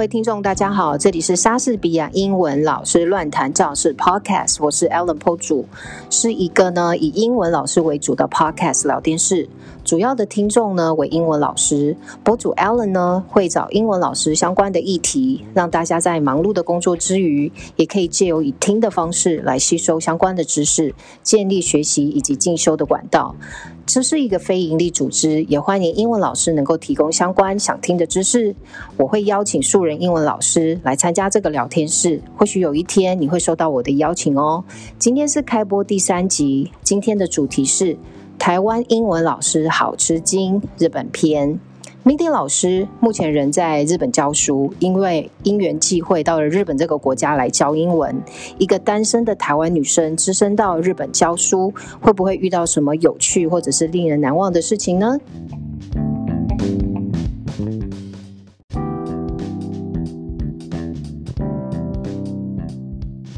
各位听众，大家好，这里是莎士比亚英文老师乱谈教室 Podcast，我是 Ellen 坡主，是一个呢以英文老师为主的 Podcast 聊天室。主要的听众呢为英文老师，博主 Allen 呢会找英文老师相关的议题，让大家在忙碌的工作之余，也可以借由以听的方式来吸收相关的知识，建立学习以及进修的管道。这是一个非营利组织，也欢迎英文老师能够提供相关想听的知识。我会邀请素人英文老师来参加这个聊天室，或许有一天你会收到我的邀请哦。今天是开播第三集，今天的主题是台湾英文老师好吃惊日本篇。Mindy 老师目前人在日本教书，因为因缘际会到了日本这个国家来教英文。一个单身的台湾女生，只身到日本教书，会不会遇到什么有趣或者是令人难忘的事情呢？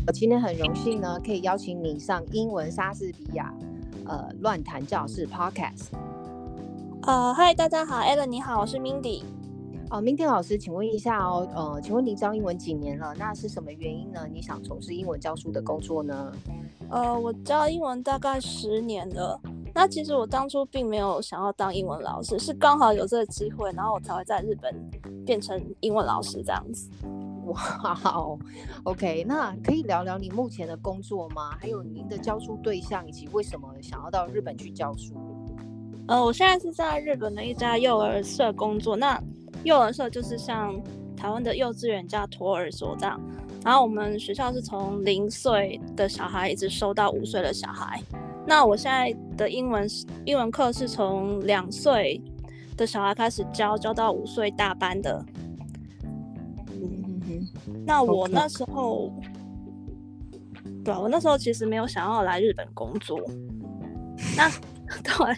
我今天很荣幸呢，可以邀请你上英文莎士比亚呃乱谈教室 Podcast。呃，嗨，大家好，Allen 你好，我是 Mindy。哦，Mindy 老师，请问一下哦，呃，请问你教英文几年了？那是什么原因呢？你想从事英文教书的工作呢？呃，我教英文大概十年了。那其实我当初并没有想要当英文老师，是刚好有这个机会，然后我才会在日本变成英文老师这样子。哇哦，OK，那可以聊聊你目前的工作吗？还有您的教书对象，以及为什么想要到日本去教书？呃，我现在是在日本的一家幼儿社工作。那幼儿社就是像台湾的幼稚园加托儿所这样。然后我们学校是从零岁的小孩一直收到五岁的小孩。那我现在的英文英文课是从两岁的小孩开始教，教到五岁大班的。那我那时候，对啊，我那时候其实没有想要来日本工作。那 对。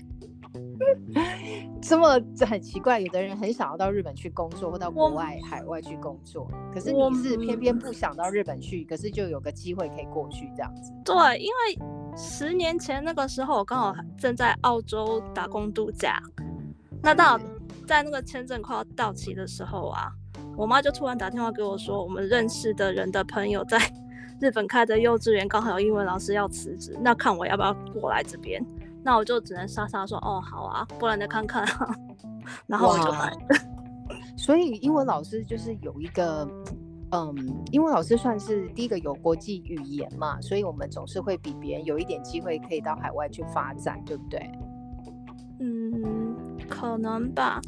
这么很奇怪，有的人很想要到日本去工作，或到国外海外去工作，可是你是偏偏不想到日本去，可是就有个机会可以过去这样子。对，因为十年前那个时候，我刚好正在澳洲打工度假，那到在那个签证快要到期的时候啊，我妈就突然打电话给我说，我们认识的人的朋友在 日本开的幼稚园刚好有英文老师要辞职，那看我要不要过来这边。那我就只能傻傻说哦好啊，不然再看看。然后我就来。所以英文老师就是有一个，嗯，英文老师算是第一个有国际语言嘛，所以我们总是会比别人有一点机会可以到海外去发展，对不对？嗯，可能吧，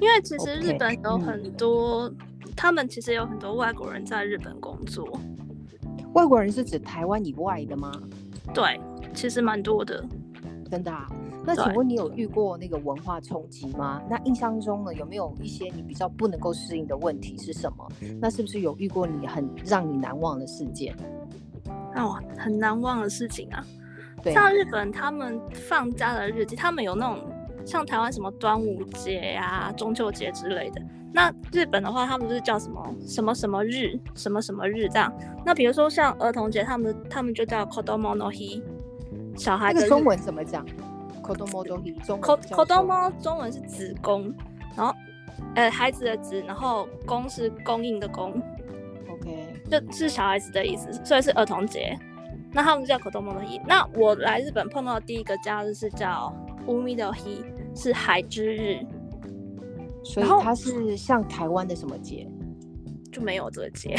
因为其实日本有很多，他们其实有很多外国人在日本工作。外国人是指台湾以外的吗？对，其实蛮多的。真的啊？那请问你有遇过那个文化冲击吗？那印象中呢，有没有一些你比较不能够适应的问题是什么？那是不是有遇过你很让你难忘的事件？哦，很难忘的事情啊！像日本他们放假的日子，他们有那种像台湾什么端午节呀、中秋节之类的。那日本的话，他们就是叫什么什么什么日、什么什么日这样。那比如说像儿童节，他们他们就叫 Kodomo no Hi。小孩的中文怎么讲？Kodomo 中中 Kodomo 中文是子宫，然后呃孩子的子，然后供是供应的供，OK，就是小孩子的意思，所以是儿童节。那他们叫 Kodomo no Hi。那我来日本碰到的第一个假日是叫 Umi 的 Hi，是海之日。所以它是像台湾的什么节？就没有这个节，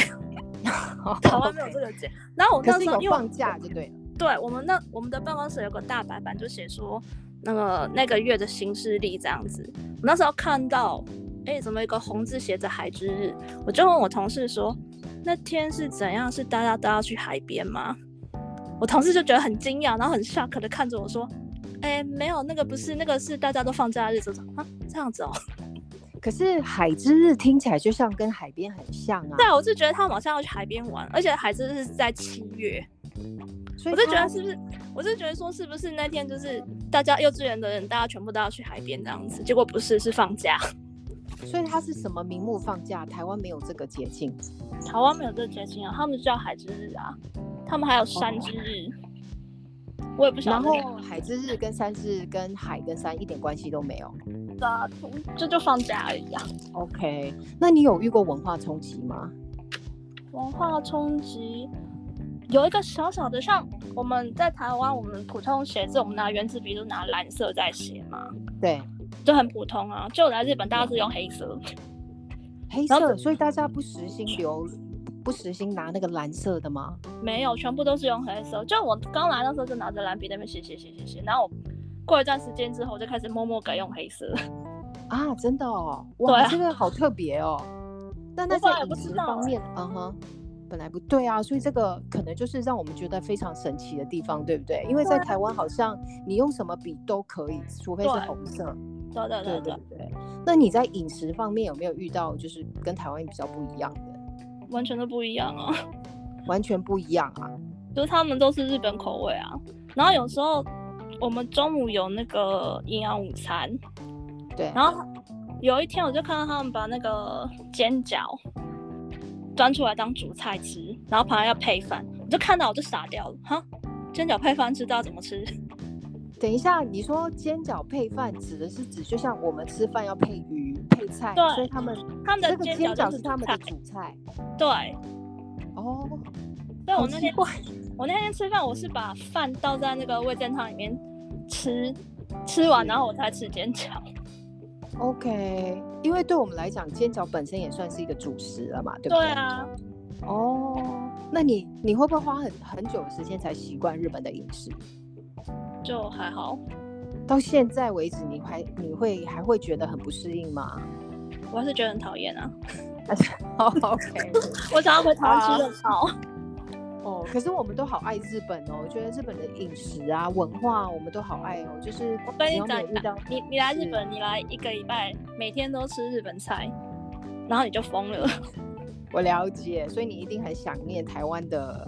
台湾没有这个节。然后我那时候有放假就对了。对我们那我们的办公室有个大白板，就写说那个那个月的新势力这样子。我那时候看到，哎，怎么一个红字写着海之日？我就问我同事说，那天是怎样？是大家都要去海边吗？我同事就觉得很惊讶，然后很 shock 的看着我说，哎，没有，那个不是，那个是大家都放假的日子啊，这样子哦。可是海之日听起来就像跟海边很像啊。对，我就觉得他们好像要去海边玩，而且海之日是在七月。我就觉得是不是？我就觉得说是不是那天就是大家幼稚园的人，大家全部都要去海边这样子，结果不是，是放假。所以他是什么名目放假？台湾没有这个节庆。台湾没有这个节庆啊，他们叫海之日啊，他们还有山之日。我也不晓得。然后海之日跟山之日跟海跟山一点关系都没有。对啊，这就放假一样啊。OK，那你有遇过文化冲击吗？文化冲击有一个小小的，像我们在台湾，我们普通写字，我们拿圆珠笔都拿蓝色在写嘛，对，就很普通啊。就来日本，大家是用黑色。黑色，所以大家不实心留，不实心拿那个蓝色的吗？没有，全部都是用黑色。就我刚来的时候就拿着蓝笔在那边写写写写写，然后我过一段时间之后就开始默默改用黑色。啊，真的哦，哇，啊这个好特别哦。那那在饮食方面，嗯哼，本来不对啊，所以这个可能就是让我们觉得非常神奇的地方，对不对？因为在台湾好像你用什么笔都可以，除非是红色。对对对对对对，对。那你在饮食方面有没有遇到就是跟台湾比较不一样的？完全都不一样啊。完全不一样啊！就是他们都是日本口味啊。然后有时候我们中午有那个营养午餐，对，然后有一天我就看到他们把那个煎饺端出来当主菜吃，然后旁边要配饭，我就看到我就傻掉了，哈，煎饺配饭知道怎么吃？等一下，你说煎饺配饭指的是指就像我们吃饭要配鱼配菜，对所以他们他们的这个煎煎饺就是他们的主菜。对，哦。所以我那天 我那天吃饭，我是把饭倒在那个味噌汤里面吃，吃完然后我才吃煎饺。OK，因为对我们来讲，煎饺本身也算是一个主食了嘛，对不对？对啊，哦，那你你会不会花很很久的时间才习惯日本的饮食？就还好。到现在为止，你还你会还会觉得很不适应吗？我还是觉得很讨厌啊！哦 OK，我想要回台湾吃热炒。哦，可是我们都好爱日本哦，我觉得日本的饮食啊、文化，我们都好爱哦。就是我跟你讲你你来日本，你来一个礼拜，每天都吃日本菜，然后你就疯了。我了解，所以你一定很想念台湾的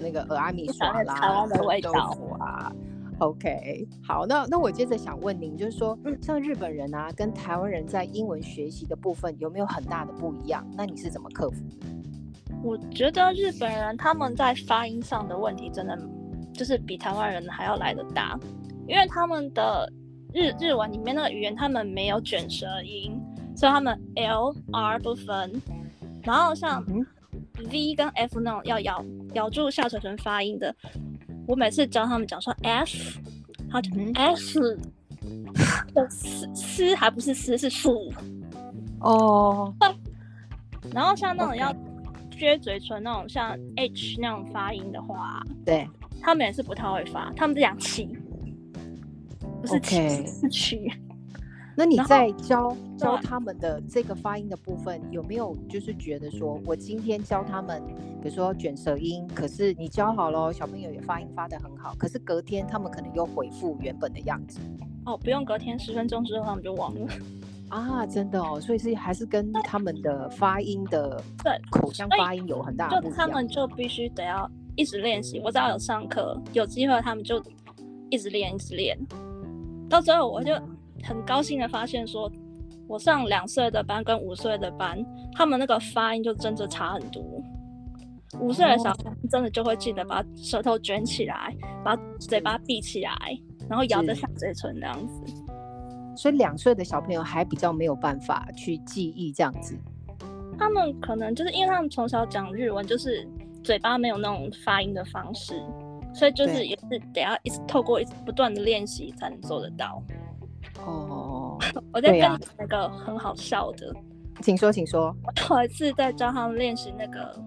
那个俄阿米想念耍啦、台湾的味道腐啊。OK，好，那那我接着想问您，就是说，嗯像日本人啊，跟台湾人在英文学习的部分有没有很大的不一样？那你是怎么克服的？我觉得日本人他们在发音上的问题真的就是比台湾人还要来得大，因为他们的日日文里面那个语言他们没有卷舌音，所以他们 L R 不分，然后像嗯 V 跟 F 那种要咬咬住下嘴唇发音的，我每次教他们讲说 F，他就嗯 F，的嘶嘶还不是嘶是负，哦，然后像那种要撅嘴唇那种像 H 那种发音的话，对他们也是不太会发，他们是讲气，不是气 OK 是曲。那你在教教他们的这个发音的部分，有没有就是觉得说，我今天教他们，比如说卷舌音，可是你教好了，小朋友也发音发得很好，可是隔天他们可能又恢复原本的样子哦，不用隔天十分钟之后他们就忘了。啊，真的哦，所以是还是跟他们的发音的对口腔发音有很大的就。他们就必须得要一直练习。我只要有上课，有机会他们就一直练，一直练。到最后我就很高兴的发现说，我上两岁的班跟五岁的班，他们那个发音就真的差很多。五岁的小孩真的就会记得把舌头卷起来，把嘴巴闭起来，然后咬着是下嘴唇这样子。所以两岁的小朋友还比较没有办法去记忆这样子。他们可能就是因为他们从小讲日文，就是嘴巴没有那种发音的方式，所以就是也是得要一直透过一直不断的练习才能做得到。哦，我在跟那个很好笑的，请说，请说。我有一次在教他们练习那个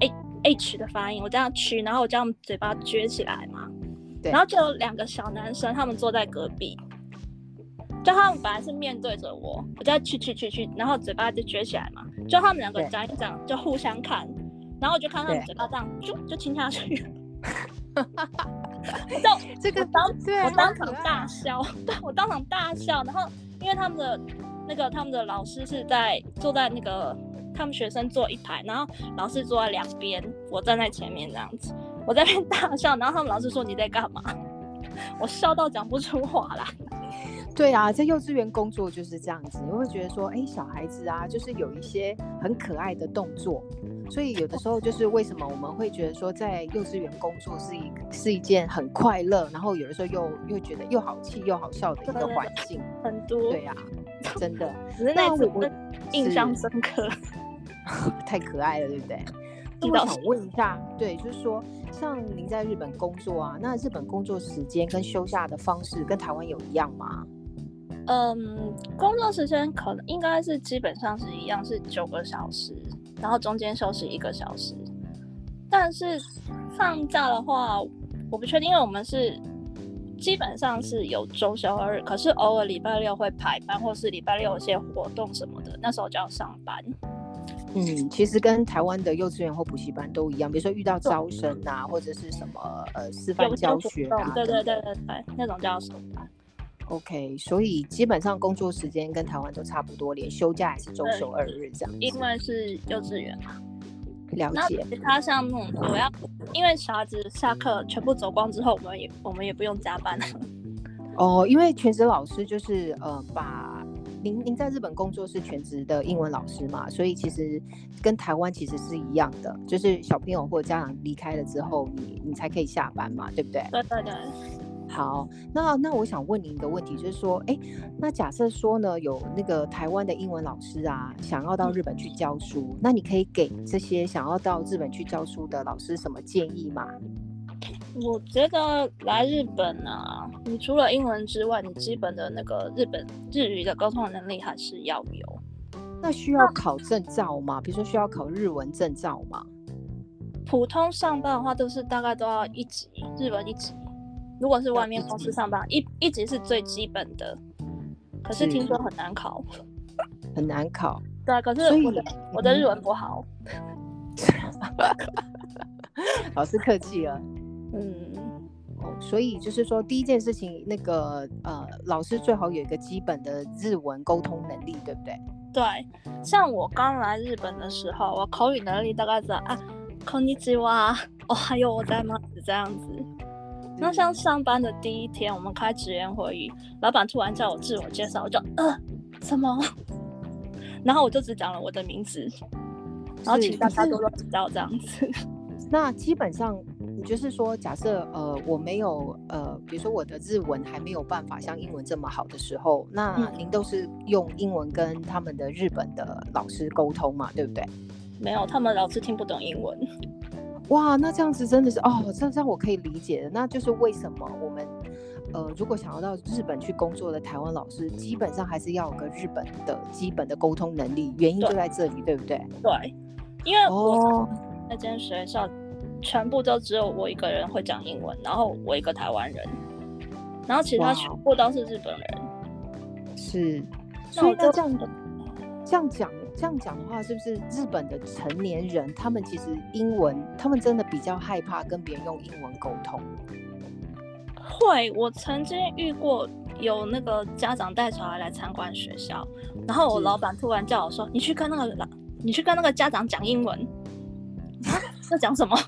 H H 的发音，我这样取，然后我这样嘴巴撅起来嘛，对然后就有两个小男生，他们坐在隔壁。就他们本来是面对着我，我在去去去去，然后嘴巴就撅起来嘛。就他们两个对讲一讲，就互相看，然后我就看他们嘴巴这样，就就亲下去。这个我当对啊，我好可爱当场大笑，对我当场大笑。然后因为他们的那个他们的老师是在坐在那个他们学生坐一排，然后老师坐在两边，我站在前面这样子，我在那边大笑，然后他们老师说你在干嘛？我笑到讲不出话来。对啊，在幼稚园工作就是这样子，你会觉得说，哎，小孩子啊，就是有一些很可爱的动作，所以有的时候就是为什么我们会觉得说，在幼稚园工作是一是一件很快乐，然后有的时候又又觉得又好气又好笑的一个环境，很多，对啊，真的，那我印象深刻，太可爱了，对不对？那我想问一下，对，就是说，像您在日本工作啊，那日本工作时间跟休假的方式跟台湾有一样吗？嗯，工作时间可能应该是基本上是一样，是九个小时，然后中间休息一个小时。但是放假的话，我不确定，因为我们是基本上是有周休二日，可是偶尔礼拜六会排班，或是礼拜六有些活动什么的，那时候就要上班。嗯，其实跟台湾的幼稚园或补习班都一样，比如说遇到招生啊，或者是什么呃示范教学啊，对对对对对，那种叫什么？OK，所以基本上工作时间跟台湾都差不多，连休假也是周休二日这样。因为是幼稚园嘛，了解。其他像那种我要，因为小孩子下课全部走光之后，我们也我们也不用加班。哦，因为全职老师就是呃把。您您在日本工作是全职的英文老师嘛？所以其实跟台湾其实是一样的，就是小朋友或家长离开了之后，你你才可以下班嘛，对不对？对对对。好，那那我想问您一个问题，就是说，哎，那假设说呢，有那个台湾的英文老师啊，想要到日本去教书，那你可以给这些想要到日本去教书的老师什么建议吗？我觉得来日本啊，你除了英文之外，你基本的那个日本日语的沟通能力还是要有。那需要考证照吗？比如说需要考日文证照吗？普通上班的话，都是大概都要一级日文一级。如果是外面公司上班，一一级是最基本的。可是听说很难考，很难考。对，可是我的我的日文不好。老师客气了。嗯，哦，所以就是说，第一件事情，那个呃，老师最好有一个基本的日文沟通能力，对不对？对，像我刚来日本的时候，我口语能力大概是啊，こんにちは，哦，还有我在吗？这样子。 那像上班的第一天，我们开职员会议，老板突然叫我自我介绍，我就呃，什么？然后我就只讲了我的名字，然后请大家多多指教，这样子。那基本上。你就是说，假设呃我没有呃，比如说我的日文还没有办法像英文这么好的时候，那您都是用英文跟他们的日本的老师沟通嘛，对不对？没有，他们老师听不懂英文。哇，那这样子真的是哦，这这样我可以理解的。那就是为什么我们呃，如果想要到日本去工作的台湾老师，基本上还是要有个日本的基本的沟通能力，原因就在这里，对不对？对，因为我那间学校。全部都只有我一个人会讲英文，然后我一个台湾人，然后其他全部都是日本人。是，所以那这样这样讲这样讲的话，是不是日本的成年人他们其实英文，他们真的比较害怕跟别人用英文沟通？会，我曾经遇过有那个家长带小孩来参观学校，然后我老板突然叫我说：“你去跟那个老，你去跟那个家长讲英文。”啊，要讲什么？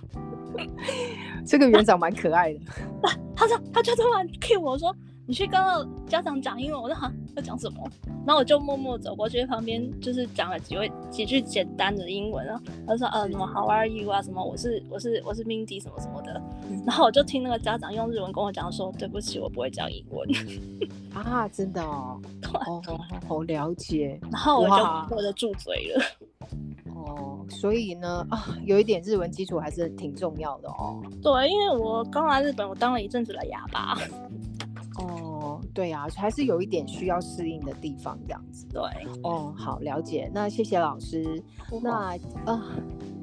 这个园长蛮可爱的。他说，他就突然 cue 我说：“你去跟家长讲英文。”我说：“哈，要讲什么？”然后我就默默走过去旁边，就是讲了几位几句简单的英文啊。他说：“呃，什么 How are you 啊？什么我是我是我是 Mindy 什么什么的。”然后我就听那个家长用日文跟我讲说：“对不起，我不会讲英文。”啊，真的哦，哦，好了解。然后我就我就住嘴了。哦，所以呢，啊，有一点日文基础还是挺重要的哦。对，因为我刚来日本，我当了一阵子的哑巴。哦，对啊，还是有一点需要适应的地方，这样子。对，哦，好，了解。那谢谢老师。那啊。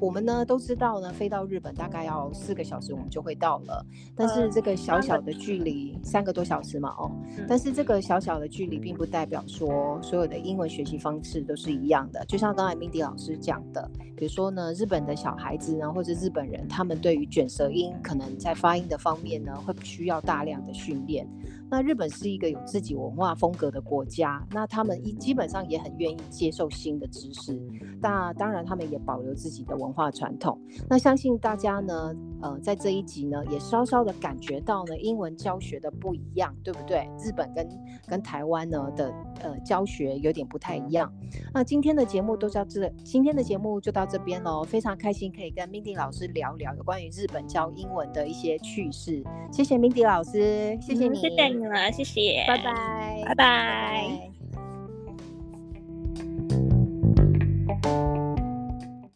我们呢都知道呢，飞到日本大概要四个小时，我们就会到了。但是这个小小的距离，三个多小时嘛，哦。但是这个小小的距离，并不代表说所有的英文学习方式都是一样的。就像刚才 Mindy 老师讲的，比如说呢，日本的小孩子呢，或者日本人，他们对于卷舌音可能在发音的方面呢，会需要大量的训练。那日本是一个有自己文化风格的国家，那他们一基本上也很愿意接受新的知识。那当然，他们也保留自己的文化传统。那相信大家呢，呃，在这一集呢，也稍稍的感觉到呢，英文教学的不一样，对不对？日本跟跟台湾呢的呃教学有点不太一样。那今天的节目都到这，今天的节目就到这边喽。非常开心可以跟 Mindy 老师聊聊有关于日本教英文的一些趣事。谢谢 Mindy 老师，谢谢你，谢谢你了，谢谢，拜拜，拜拜。